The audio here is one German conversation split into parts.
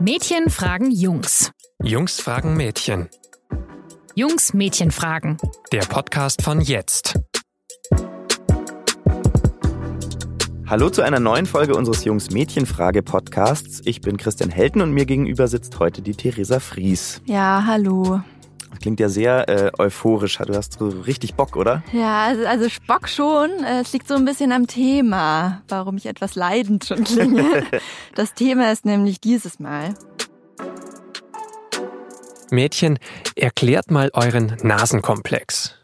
Mädchen fragen Jungs. Jungs fragen Mädchen. Jungs Mädchen fragen. Der Podcast von jetzt. Hallo zu einer neuen Folge unseres Jungs-Mädchen-Frage-Podcasts. Ich bin Christian Helten und mir gegenüber sitzt heute die Theresa Fries. Ja, hallo. Klingt ja sehr äh, euphorisch. Du hast so richtig Bock, oder? Ja, also, also Bock schon. Es liegt so ein bisschen am Thema, warum ich etwas leidend schon klinge. Das Thema ist nämlich dieses Mal. Mädchen, erklärt mal euren Nasenkomplex.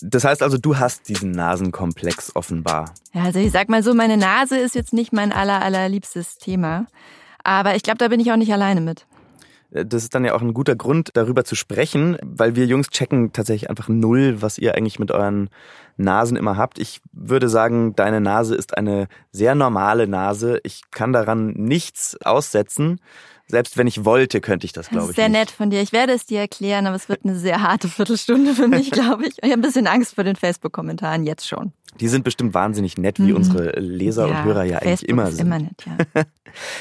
Das heißt also, du hast diesen Nasenkomplex offenbar. Ja, also ich sag mal so, meine Nase ist jetzt nicht mein aller, allerliebstes Thema. Aber ich glaube, da bin ich auch nicht alleine mit. Das ist dann ja auch ein guter Grund, darüber zu sprechen, weil wir Jungs checken tatsächlich einfach null, was ihr eigentlich mit euren Nasen immer habt. Ich würde sagen, deine Nase ist eine sehr normale Nase. Ich kann daran nichts aussetzen. Selbst wenn ich wollte, könnte ich das, glaube ich. Sehr nicht. nett von dir. Ich werde es dir erklären, aber es wird eine sehr harte Viertelstunde für mich, glaube ich. Ich habe ein bisschen Angst vor den Facebook-Kommentaren jetzt schon. Die sind bestimmt wahnsinnig nett, wie Mhm. unsere Leser und Hörer ja eigentlich Facebook immer ist sind. immer nett, ja.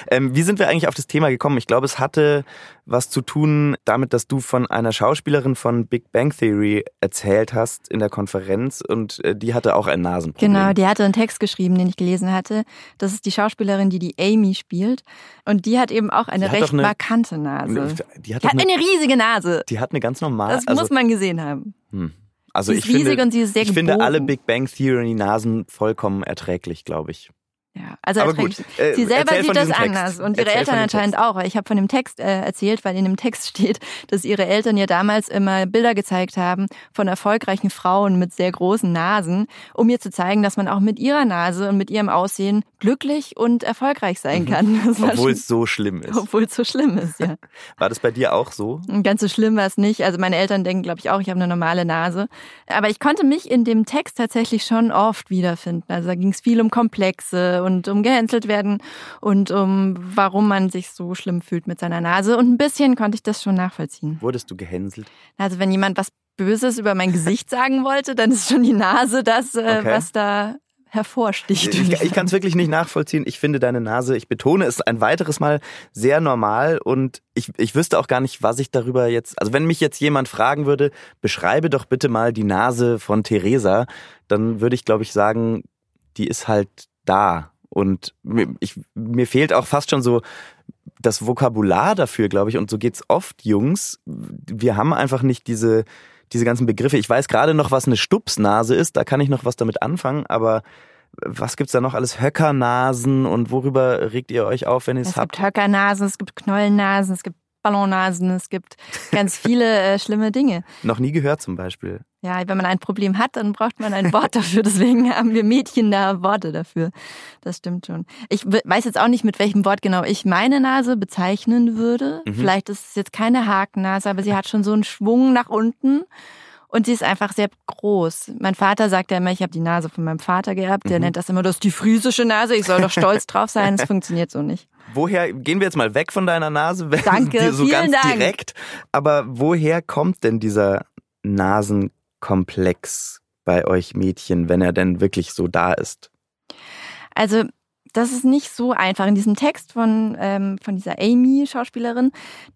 Ähm, wie sind wir eigentlich auf das Thema gekommen? Ich glaube, es hatte was zu tun damit, dass du von einer Schauspielerin von Big Bang Theory erzählt hast in der Konferenz und äh, die hatte auch ein Nasenproblem. Genau, die hatte einen Text geschrieben, den ich gelesen hatte. Das ist die Schauspielerin, die die Amy spielt. Und die hat eben auch eine recht eine- markante Nase. Die hat, Die hat eine riesige Nase. die hat eine ganz normale. Das also, muss man gesehen haben. hm. Also sie ich ist riesig finde, und sie ist sehr ich finde alle Big Bang Theory Nasen vollkommen erträglich, glaube ich. Ja, also erträglich. gut, äh, Sie selber sieht das diesem Text. anders und ihre Erzähl Eltern anscheinend Text. auch. Ich habe von dem Text äh, erzählt, weil in dem Text steht, dass ihre Eltern ihr damals immer Bilder gezeigt haben von erfolgreichen Frauen mit sehr großen Nasen, um ihr zu zeigen, dass man auch mit ihrer Nase und mit ihrem Aussehen glücklich und erfolgreich sein kann. Mhm. Obwohl schon- es so schlimm ist. obwohl es so schlimm ist, ja. War das bei dir auch so? Ganz so schlimm war es nicht. Also meine Eltern denken, glaube ich, auch, ich habe eine normale Nase. Aber ich konnte mich in dem Text tatsächlich schon oft wiederfinden. Also da ging es viel um Komplexe und um gehänselt werden und um warum man sich so schlimm fühlt mit seiner Nase. Und ein bisschen konnte ich das schon nachvollziehen. Wurdest du gehänselt? Also wenn jemand was Böses über mein Gesicht sagen wollte, dann ist schon die Nase das, äh, Okay. was da hervorsticht. Ich, ich kann es wirklich nicht nachvollziehen. Ich finde deine Nase, ich betone es ein weiteres Mal, sehr normal und ich, ich wüsste auch gar nicht, was ich darüber jetzt. Also wenn mich jetzt jemand fragen würde, beschreibe doch bitte mal die Nase von Theresa, dann würde ich, glaube ich, sagen, die ist halt da. Und mir, ich, mir fehlt auch fast schon so das Vokabular dafür, glaube ich. Und so geht's oft, Jungs. Wir haben einfach nicht diese, diese ganzen Begriffe. Ich weiß gerade noch, was eine Stupsnase ist. Da kann ich noch was damit anfangen. Aber was gibt's da noch alles? Höckernasen und worüber regt ihr euch auf, wenn ihr es Es habt? gibt Höckernasen, es gibt Knollennasen, es gibt Ballonnasen, es gibt ganz viele äh, schlimme Dinge. Noch nie gehört zum Beispiel. Ja, wenn man ein Problem hat, dann braucht man ein Wort dafür. Deswegen haben wir Mädchen da Worte dafür. Das stimmt schon. Ich weiß jetzt auch nicht, mit welchem Wort genau ich meine Nase bezeichnen würde. Mhm. Vielleicht ist es jetzt keine Hakennase, aber sie hat schon so einen Schwung nach unten. Und sie ist einfach sehr groß. Mein Vater sagt ja immer, ich habe die Nase von meinem Vater geerbt. Der Mhm. nennt das immer, das ist die friesische Nase. Ich soll doch stolz drauf sein. Das funktioniert so nicht. Woher, gehen wir jetzt mal weg von deiner Nase, Danke, so vielen ganz Dank. direkt. Aber woher kommt denn dieser Nasenkomplex bei euch Mädchen, wenn er denn wirklich so da ist? Also das ist nicht so einfach. In diesem Text von, ähm, von dieser Amy, Schauspielerin,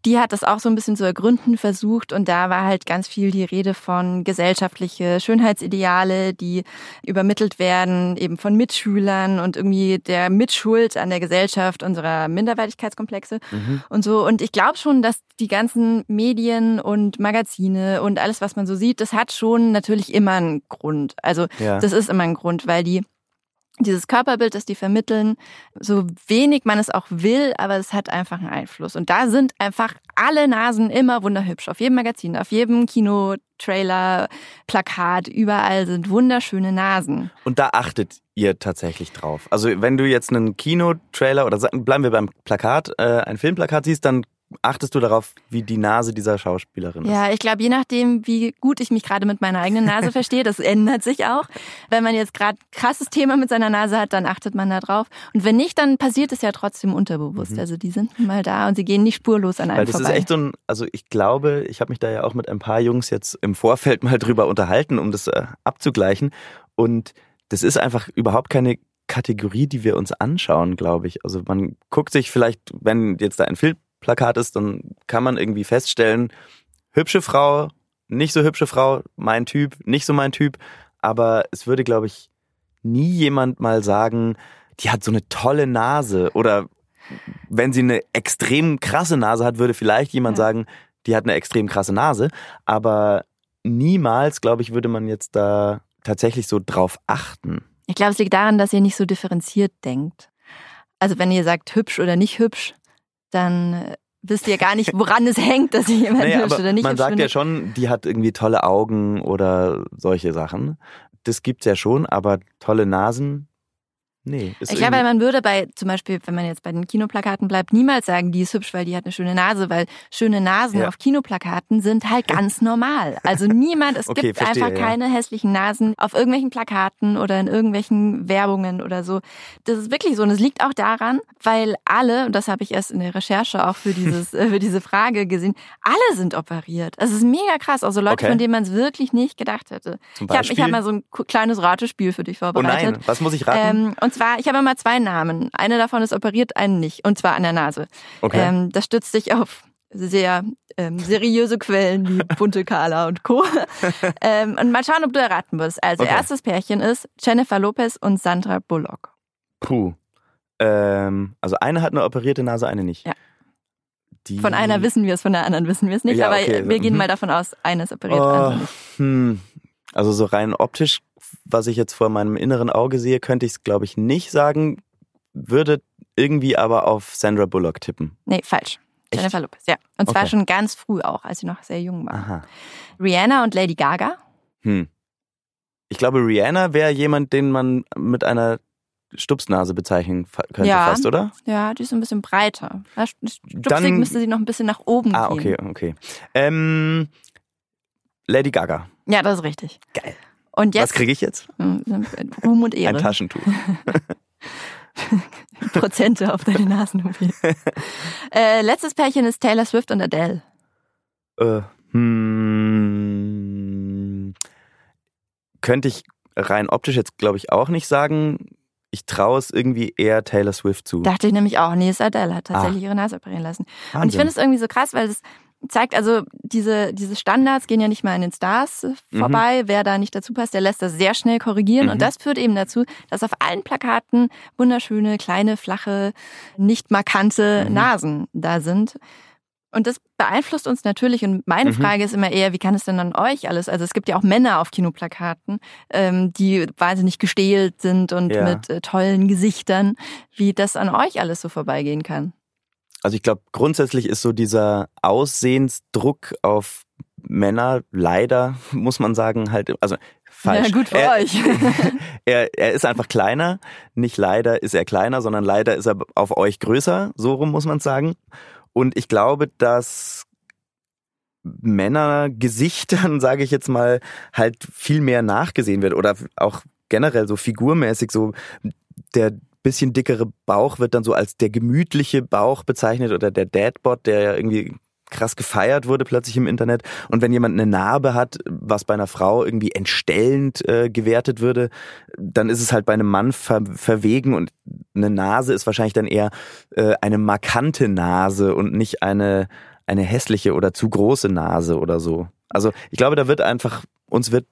die hat das auch so ein bisschen zu ergründen versucht und da war halt ganz viel die Rede von gesellschaftliche Schönheitsideale, die übermittelt werden eben von Mitschülern und irgendwie der Mitschuld an der Gesellschaft unserer Minderwertigkeitskomplexe Mhm. und so. Und ich glaube schon, dass die ganzen Medien und Magazine und alles, was man so sieht, das hat schon natürlich immer einen Grund. Also Ja. das ist immer ein Grund, weil die dieses Körperbild, das die vermitteln, so wenig man es auch will, aber es hat einfach einen Einfluss. Und da sind einfach alle Nasen immer wunderhübsch. Auf jedem Magazin, auf jedem Kinotrailer, Plakat, überall sind wunderschöne Nasen. Und da achtet ihr tatsächlich drauf. Also wenn du jetzt einen Kinotrailer oder bleiben wir beim Plakat, äh, ein Filmplakat siehst, dann achtest du darauf, wie die Nase dieser Schauspielerin ist. Ja, ich glaube, je nachdem, wie gut ich mich gerade mit meiner eigenen Nase verstehe, das ändert sich auch. Wenn man jetzt gerade krasses Thema mit seiner Nase hat, dann achtet man da drauf. Und wenn nicht, dann passiert es ja trotzdem unterbewusst. Also die sind mal da und sie gehen nicht spurlos an einem Weil das vorbei. ist echt so ein, also ich glaube, ich habe mich da ja auch mit ein paar Jungs jetzt im Vorfeld mal drüber unterhalten, um das äh, abzugleichen. Und das ist einfach überhaupt keine Kategorie, die wir uns anschauen, glaube ich. Also man guckt sich vielleicht, wenn jetzt da ein Filmplakat ist, dann kann man irgendwie feststellen, hübsche Frau, nicht so hübsche Frau, mein Typ, nicht so mein Typ. Aber es würde, glaube ich, nie jemand mal sagen, die hat so eine tolle Nase. Oder wenn sie eine extrem krasse Nase hat, würde vielleicht jemand Ja. sagen, die hat eine extrem krasse Nase. Aber niemals, glaube ich, würde man jetzt da tatsächlich so drauf achten. Ich glaube, es liegt daran, dass ihr nicht so differenziert denkt. Also wenn ihr sagt hübsch oder nicht hübsch, dann äh, wisst ihr gar nicht, woran es hängt, dass ihr jemanden Naja, oder nicht man sagt ja schon, die hat irgendwie tolle Augen oder solche Sachen. Das gibt's ja schon, aber tolle Nasen, nee. Ist Ich glaube, man würde bei, zum Beispiel, wenn man jetzt bei den Kinoplakaten bleibt, niemals sagen, die ist hübsch, weil die hat eine schöne Nase, weil schöne Nasen Ja. auf Kinoplakaten sind halt ganz normal. Also niemand, es Okay, gibt verstehe, einfach ja. keine hässlichen Nasen auf irgendwelchen Plakaten oder in irgendwelchen Werbungen oder so. Das ist wirklich so. Und es liegt auch daran, weil alle, und das habe ich erst in der Recherche auch für, dieses, äh, für diese Frage gesehen, alle sind operiert. Es ist mega krass. Also Leute, Okay. von denen man es wirklich nicht gedacht hätte. Zum Ich habe Beispiel? ich hab mal so ein kleines Ratespiel für dich oh vorbereitet. nein, was muss ich raten? Ähm, und zwar, ich habe immer zwei Namen. Eine davon ist operiert, einen nicht. Und zwar an der Nase. okay. Ähm, das stützt sich auf sehr ähm, seriöse Quellen wie Bunte Carla und Co. ähm, und mal schauen, ob du erraten wirst. Also, Okay. erstes Pärchen ist Jennifer Lopez und Sandra Bullock. Puh. Ähm, also eine hat eine operierte Nase, eine nicht. Ja. Die... Von einer wissen wir es, von der anderen wissen wir es nicht. Ja, aber okay, wir gehen mhm. mal davon aus, eine ist operiert, andere Oh, nicht. hm. Also so rein optisch, was ich jetzt vor meinem inneren Auge sehe, könnte ich es, glaube ich, nicht sagen. Würde irgendwie aber auf Sandra Bullock tippen. Nee, falsch. Echt? Jennifer Lopez, ja. Und zwar Okay. schon ganz früh auch, als sie noch sehr jung war. Aha. Rihanna und Lady Gaga. Hm. Ich glaube, Rihanna wäre jemand, den man mit einer Stupsnase bezeichnen könnte Ja. fast, oder? Ja, die ist ein bisschen breiter. Stupsig Dann- müsste sie noch ein bisschen nach oben Ah, gehen. okay, okay. Ähm, Lady Gaga. Ja, das ist richtig. Geil. Und Was jetzt kriege ich jetzt? Mm, Ruhm und Ein Ehre. Taschentuch. Prozente auf deine Nasen. äh, letztes Pärchen ist Taylor Swift und Adele. Äh, hm, könnte ich rein optisch jetzt, glaube ich, auch nicht sagen. Ich traue es irgendwie eher Taylor Swift zu. Dachte ich nämlich auch. Nee, ist Adele, hat tatsächlich ihre Nase operieren lassen. Und ich Wahnsinn. finde es irgendwie so krass, weil es zeigt, also diese, diese Standards gehen ja nicht mal an den Stars Mhm. vorbei. Wer da nicht dazu passt, der lässt das sehr schnell korrigieren. Mhm. Und das führt eben dazu, dass auf allen Plakaten wunderschöne, kleine, flache, nicht markante Mhm. Nasen da sind. Und das beeinflusst uns natürlich. Und meine Mhm. Frage ist immer eher, wie kann es denn an euch alles? Also es gibt ja auch Männer auf Kinoplakaten, ähm, die wahnsinnig gestählt sind und Ja. mit äh, tollen Gesichtern, wie das an euch alles so vorbeigehen kann. Also ich glaube, grundsätzlich ist so dieser Aussehensdruck auf Männer leider, muss man sagen, halt, also falsch. Ja, gut für er, euch. er, er ist einfach kleiner. Nicht leider ist er kleiner, sondern leider ist er auf euch größer. So rum muss man sagen. Und ich glaube, dass Männergesichtern, sage ich jetzt mal, halt viel mehr nachgesehen wird oder auch generell so figurmäßig so der bisschen dickere Bauch wird dann so als der gemütliche Bauch bezeichnet oder der Dadbot, der ja irgendwie krass gefeiert wurde plötzlich im Internet. Und wenn jemand eine Narbe hat, was bei einer Frau irgendwie entstellend äh, gewertet würde, dann ist es halt bei einem Mann ver verwegen und eine Nase ist wahrscheinlich dann eher äh, eine markante Nase und nicht eine eine hässliche oder zu große Nase oder so. Also ich glaube, da wird einfach uns wird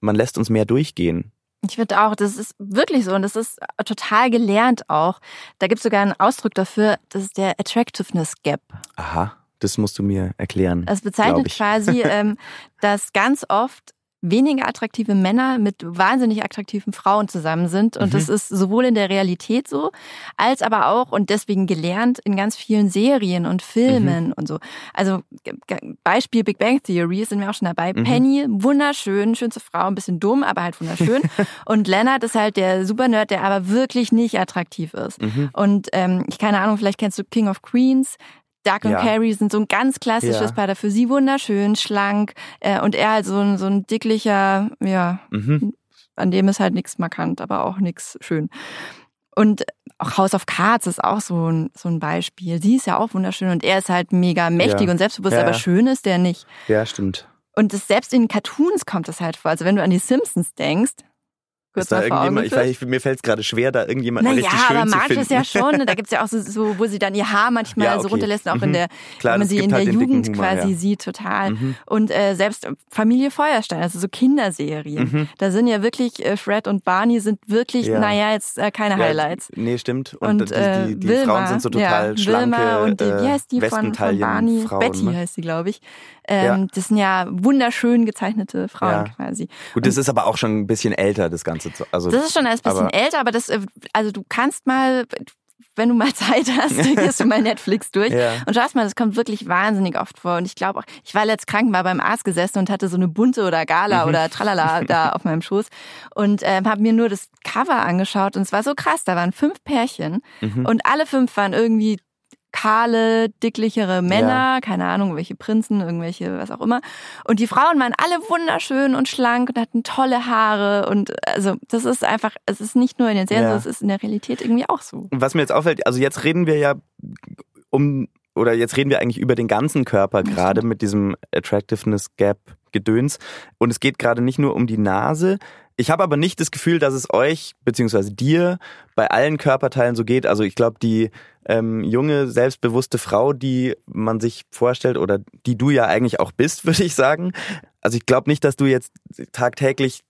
man lässt uns mehr durchgehen. Ich finde auch, das ist wirklich so und das ist total gelernt auch. Da gibt es sogar einen Ausdruck dafür, das ist der Attractiveness Gap. Aha, das musst du mir erklären. Es glaub bezeichnet ich. quasi, ähm, dass ganz oft weniger attraktive Männer mit wahnsinnig attraktiven Frauen zusammen sind. Und Mhm. das ist sowohl in der Realität so, als aber auch und deswegen gelernt in ganz vielen Serien und Filmen Mhm. und so. Also Beispiel Big Bang Theory sind wir auch schon dabei. Mhm. Penny, wunderschön, schönste Frau, ein bisschen dumm, aber halt wunderschön. und Leonard ist halt der Supernerd, der aber wirklich nicht attraktiv ist. Mhm. Und ähm, ich keine Ahnung, vielleicht kennst du King of Queens. Doug und Ja. Carrie sind so ein ganz klassisches Ja. Paar. Für sie wunderschön, schlank äh, und er halt so ein, so ein dicklicher, ja, Mhm. an dem ist halt nichts markant, aber auch nichts schön. Und auch House of Cards ist auch so ein, so ein Beispiel. Sie ist ja auch wunderschön und er ist halt mega mächtig Ja. und selbstbewusst, aber schön ist der nicht. Ja, stimmt. Und das, selbst in Cartoons kommt das halt vor. Also wenn du an die Simpsons denkst, kurz Ist da irgendjemand, ich weiß, mir fällt es gerade schwer, da irgendjemand Naja, richtig schön aber zu manches finden. ja schon. Da gibt's ja auch so, so, wo sie dann ihr Haar manchmal Ja, so okay. runterlässt, auch in Mhm. der, Klar, wenn man sie gibt in halt der Jugend Humor, quasi ja. sieht, total. Mhm. Und äh, selbst Familie Feuerstein, also so Kinderserien, Mhm. da sind ja wirklich, äh, Fred und Barney sind wirklich, Ja. naja, jetzt äh, keine Ja, Highlights. Nee, stimmt. Und, Und, die, äh, die, die Wilma, Frauen sind so total ja, schlanke Wilma und die, wie heißt die äh, von, von Barney? Westentaillen-Frauen, Betty ne? heißt sie, glaube ich. Ähm, Ja. Das sind ja wunderschön gezeichnete Frauen Ja. quasi. Gut, das ist aber auch schon ein bisschen älter, das Ganze. Zu- Also, Das ist schon ein bisschen aber- älter, aber das, äh, also du kannst mal, wenn du mal Zeit hast, gehst du mal Netflix durch Ja. und schaust mal, das kommt wirklich wahnsinnig oft vor. Und ich glaube auch, ich war letzt krank, war beim Arzt gesessen und hatte so eine bunte oder Gala Mhm. oder Tralala da auf meinem Schoß und ähm, habe mir nur das Cover angeschaut und es war so krass, da waren fünf Pärchen Mhm. und alle fünf waren irgendwie kahle, dicklichere Männer, keine Ahnung, welche Prinzen, irgendwelche, was auch immer. Und die Frauen waren alle wunderschön und schlank und hatten tolle Haare. Und also das ist einfach, es ist nicht nur in den Serien Ja. es ist in der Realität irgendwie auch so. Was mir jetzt auffällt, also jetzt reden wir ja um, oder jetzt reden wir eigentlich über den ganzen Körper gerade mit diesem Attractiveness Gap Gedöns. Und es geht gerade nicht nur um die Nase. Ich habe aber nicht das Gefühl, dass es euch, beziehungsweise dir, bei allen Körperteilen so geht. Also ich glaube, die ähm, junge, selbstbewusste Frau, die man sich vorstellt oder die du ja eigentlich auch bist, würde ich sagen. Also ich glaube nicht, dass du jetzt tagtäglich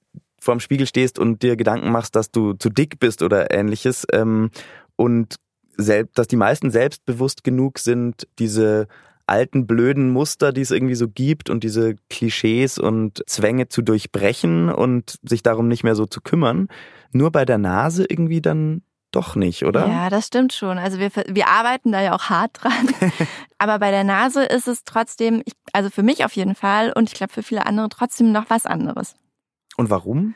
vorm Spiegel stehst und dir Gedanken machst, dass du zu dick bist oder ähnliches. Ähm, und selbst, dass die meisten selbstbewusst genug sind, diese alten blöden Muster, die es irgendwie so gibt und diese Klischees und Zwänge zu durchbrechen und sich darum nicht mehr so zu kümmern. Nur bei der Nase irgendwie dann doch nicht, oder? Ja, das stimmt schon. Also wir, wir arbeiten da ja auch hart dran. Aber bei der Nase ist es trotzdem, also für mich auf jeden Fall und ich glaube für viele andere trotzdem noch was anderes. Und warum?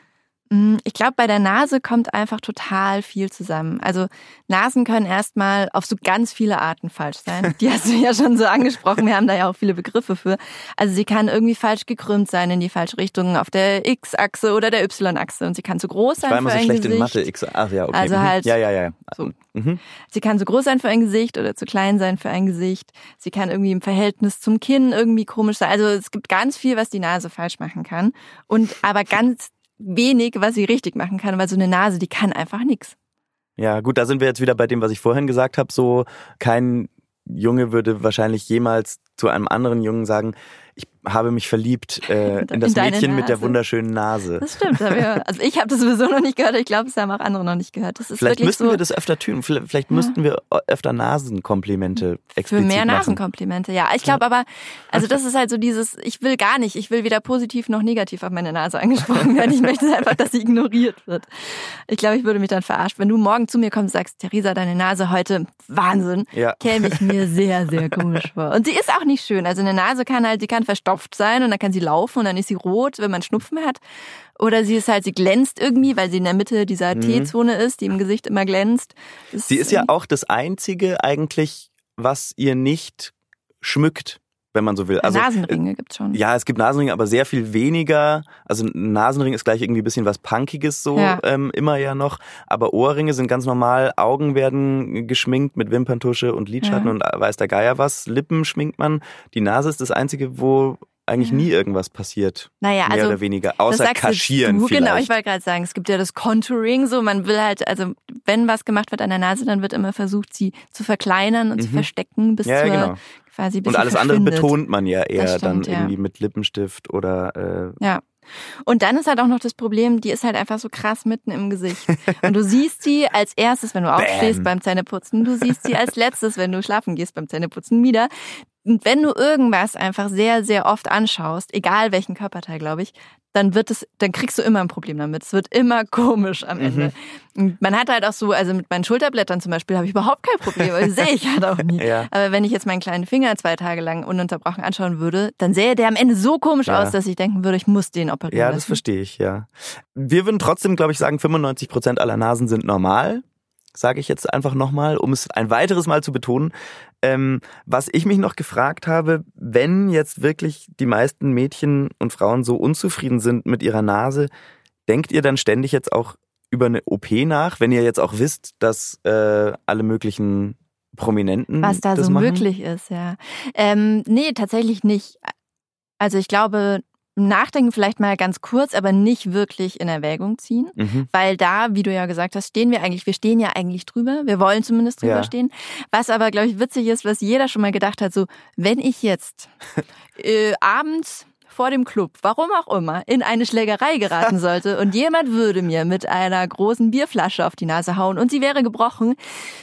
Mm, Ich glaube, bei der Nase kommt einfach total viel zusammen. Also Nasen können erstmal auf so ganz viele Arten falsch sein. Die hast du ja schon so angesprochen. Wir haben da ja auch viele Begriffe für. Also sie kann irgendwie falsch gekrümmt sein in die falsche Richtung auf der X-Achse oder der Y-Achse. Und sie kann zu groß Ich sein war immer für so ein schlecht Gesicht. in Mathe. Ich, ach ja, okay. Also mhm. halt Ja, ja, ja. so. Mhm. Sie kann zu groß sein für ein Gesicht oder zu klein sein für ein Gesicht. Sie kann irgendwie im Verhältnis zum Kinn irgendwie komisch sein. Also es gibt ganz viel, was die Nase falsch machen kann. Und aber ganz wenig, was sie richtig machen kann, weil so eine Nase, die kann einfach nichts. Ja, gut, da sind wir jetzt wieder bei dem, was ich vorhin gesagt habe. So, kein Junge würde wahrscheinlich jemals zu einem anderen Jungen sagen, ich habe mich verliebt äh, in das In Mädchen mit der wunderschönen Nase. Das stimmt. ich- Also ich habe das sowieso noch nicht gehört. Ich glaube, es haben auch andere noch nicht gehört. Das ist Vielleicht müssten so wir das öfter tun. Vielleicht, vielleicht müssten wir öfter Nasenkomplimente für explizit mehr machen. Nasenkomplimente. Ja, ich glaube aber, also das ist halt so dieses, ich will gar nicht, ich will weder positiv noch negativ auf meine Nase angesprochen werden. Ich möchte einfach, dass sie ignoriert wird. Ich glaube, ich würde mich dann verarscht. Wenn du morgen zu mir kommst und sagst, Theresa, deine Nase heute Wahnsinn, Ja. käme ich mir sehr, sehr komisch vor. Und sie ist auch nicht schön. Also eine Nase kann halt, sie kann verstopft sein und dann kann sie laufen und dann ist sie rot, wenn man Schnupfen hat. Oder sie ist halt, sie glänzt irgendwie, weil sie in der Mitte dieser T-Zone ist, die im Gesicht immer glänzt. Das Mhm. Sie ist ja auch das Einzige eigentlich, was ihr nicht schmückt, wenn man so will. Also Nasenringe gibt's schon. Ja, es gibt Nasenringe, aber sehr viel weniger. Also Nasenring ist gleich irgendwie ein bisschen was Punkiges so Ja. ähm, immer ja noch. Aber Ohrringe sind ganz normal. Augen werden geschminkt mit Wimperntusche und Lidschatten Ja. und weiß der Geier was. Lippen schminkt man. Die Nase ist das Einzige, wo eigentlich nie irgendwas passiert. Naja, Mehr also oder weniger. Außer kaschieren du, vielleicht. Genau, ich wollte gerade sagen, es gibt ja das Contouring, so man will halt, also wenn was gemacht wird an der Nase, dann wird immer versucht, sie zu verkleinern und zu Mhm. verstecken, bis ja, zur genau. quasi bis Und alles andere betont man ja eher Das dann stimmt, ja. irgendwie mit Lippenstift oder äh, Ja. Und dann ist halt auch noch das Problem, die ist halt einfach so krass mitten im Gesicht. Und du siehst sie als erstes, wenn du aufstehst beim Zähneputzen. Du siehst sie als letztes, wenn du schlafen gehst beim Zähneputzen wieder. Und wenn du irgendwas einfach sehr, sehr oft anschaust, egal welchen Körperteil, glaube ich, dann wird es, dann kriegst du immer ein Problem damit. Es wird immer komisch am Ende. Und man hat halt auch so, also mit meinen Schulterblättern zum Beispiel habe ich überhaupt kein Problem, weil das sehe ich halt auch nie. Ja. Aber wenn ich jetzt meinen kleinen Finger zwei Tage lang ununterbrochen anschauen würde, dann sähe der am Ende so komisch Ja. aus, dass ich denken würde, ich muss den operieren. Ja, das lassen. verstehe ich, ja. Wir würden trotzdem, glaube ich, sagen, 95 Prozent aller Nasen sind normal. Sage ich jetzt einfach nochmal, um es ein weiteres Mal zu betonen. Ähm, was ich mich noch gefragt habe, wenn jetzt wirklich die meisten Mädchen und Frauen so unzufrieden sind mit ihrer Nase, denkt ihr dann ständig jetzt auch über eine OP nach, wenn ihr jetzt auch wisst, dass äh, alle möglichen Prominenten was da so machen? möglich ist, ja. Ähm, nee, tatsächlich nicht. Also ich glaube, Nachdenken vielleicht mal ganz kurz, aber nicht wirklich in Erwägung ziehen. Mhm. Weil da, wie du ja gesagt hast, stehen wir eigentlich, wir stehen ja eigentlich drüber. Wir wollen zumindest drüber Ja. stehen. Was aber, glaube ich, witzig ist, was jeder schon mal gedacht hat, so, wenn ich jetzt äh, abends vor dem Club, warum auch immer, in eine Schlägerei geraten sollte und jemand würde mir mit einer großen Bierflasche auf die Nase hauen und sie wäre gebrochen,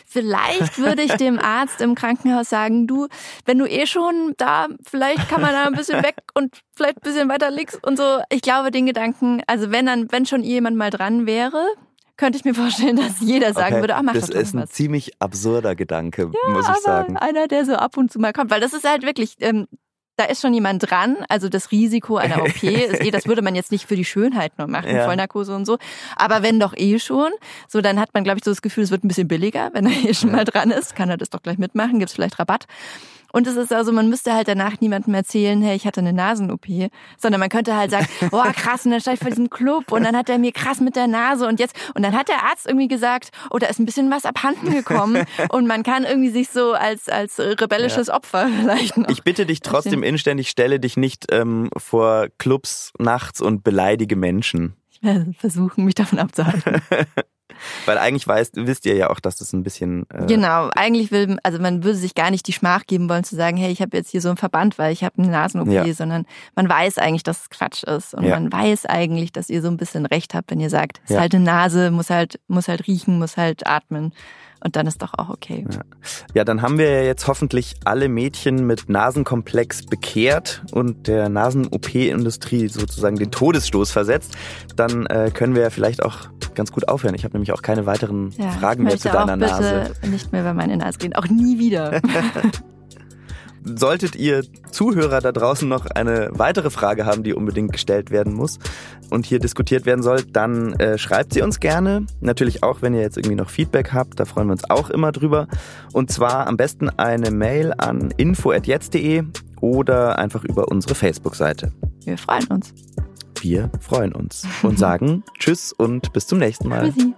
vielleicht würde ich dem Arzt im Krankenhaus sagen, du, wenn du eh schon da, vielleicht kann man da ein bisschen weg und vielleicht ein bisschen weiter links und so. Ich glaube, den Gedanken, also wenn dann, wenn schon jemand mal dran wäre, könnte ich mir vorstellen, dass jeder sagen Okay, würde, ach, mach das ist ein was. ziemlich absurder Gedanke, muss ich sagen. einer, der so ab und zu mal kommt, weil das ist halt wirklich, ähm, da ist schon jemand dran, also das Risiko einer OP ist eh, das würde man jetzt nicht für die Schönheit nur machen, Ja. Vollnarkose und so. Aber wenn doch eh schon, so dann hat man, glaube ich, so das Gefühl, es wird ein bisschen billiger, wenn er eh schon mal dran ist, kann er das doch gleich mitmachen, gibt's vielleicht Rabatt. Und es ist also, man müsste halt danach niemandem erzählen, hey, ich hatte eine Nasen-OP, sondern man könnte halt sagen, oh krass, und dann stand ich vor diesem Club und dann hat er mir krass mit der Nase und jetzt, und dann hat der Arzt irgendwie gesagt, oh, da ist ein bisschen was abhanden gekommen und man kann irgendwie sich so als, als rebellisches Opfer vielleicht noch. Ich bitte dich trotzdem inständig, stelle dich nicht ähm, vor Clubs nachts und beleidige Menschen. Ich werde versuchen, mich davon abzuhalten. Weil eigentlich weißt, wisst ihr ja auch, dass das ein bisschen. Äh, Genau, eigentlich will, also man würde sich gar nicht die Schmach geben wollen zu sagen, hey, ich habe jetzt hier so einen Verband, weil ich habe eine Nasen-OP, Ja. sondern man weiß eigentlich, dass es Quatsch ist und Ja. man weiß eigentlich, dass ihr so ein bisschen recht habt, wenn ihr sagt, es ist Ja. halt eine Nase, muss halt, muss halt riechen, muss halt atmen und dann ist doch auch okay. Ja, dann haben wir ja jetzt hoffentlich alle Mädchen mit Nasenkomplex bekehrt und der Nasen-OP-Industrie sozusagen den Todesstoß versetzt. Dann äh, können wir ja vielleicht auch ganz gut aufhören. Ich habe nämlich auch keine weiteren Ja, Fragen mehr zu deiner auch bitte Nase. nicht mehr über meine Nase reden, auch nie wieder. Solltet ihr Zuhörer da draußen noch eine weitere Frage haben, die unbedingt gestellt werden muss und hier diskutiert werden soll, dann äh, schreibt sie uns gerne. Natürlich auch, wenn ihr jetzt irgendwie noch Feedback habt, da freuen wir uns auch immer drüber. Und zwar am besten eine Mail an info@jetzt.de oder einfach über unsere Facebook-Seite. Wir freuen uns. Wir freuen uns und sagen Tschüss und bis zum nächsten Mal. Tschüssi.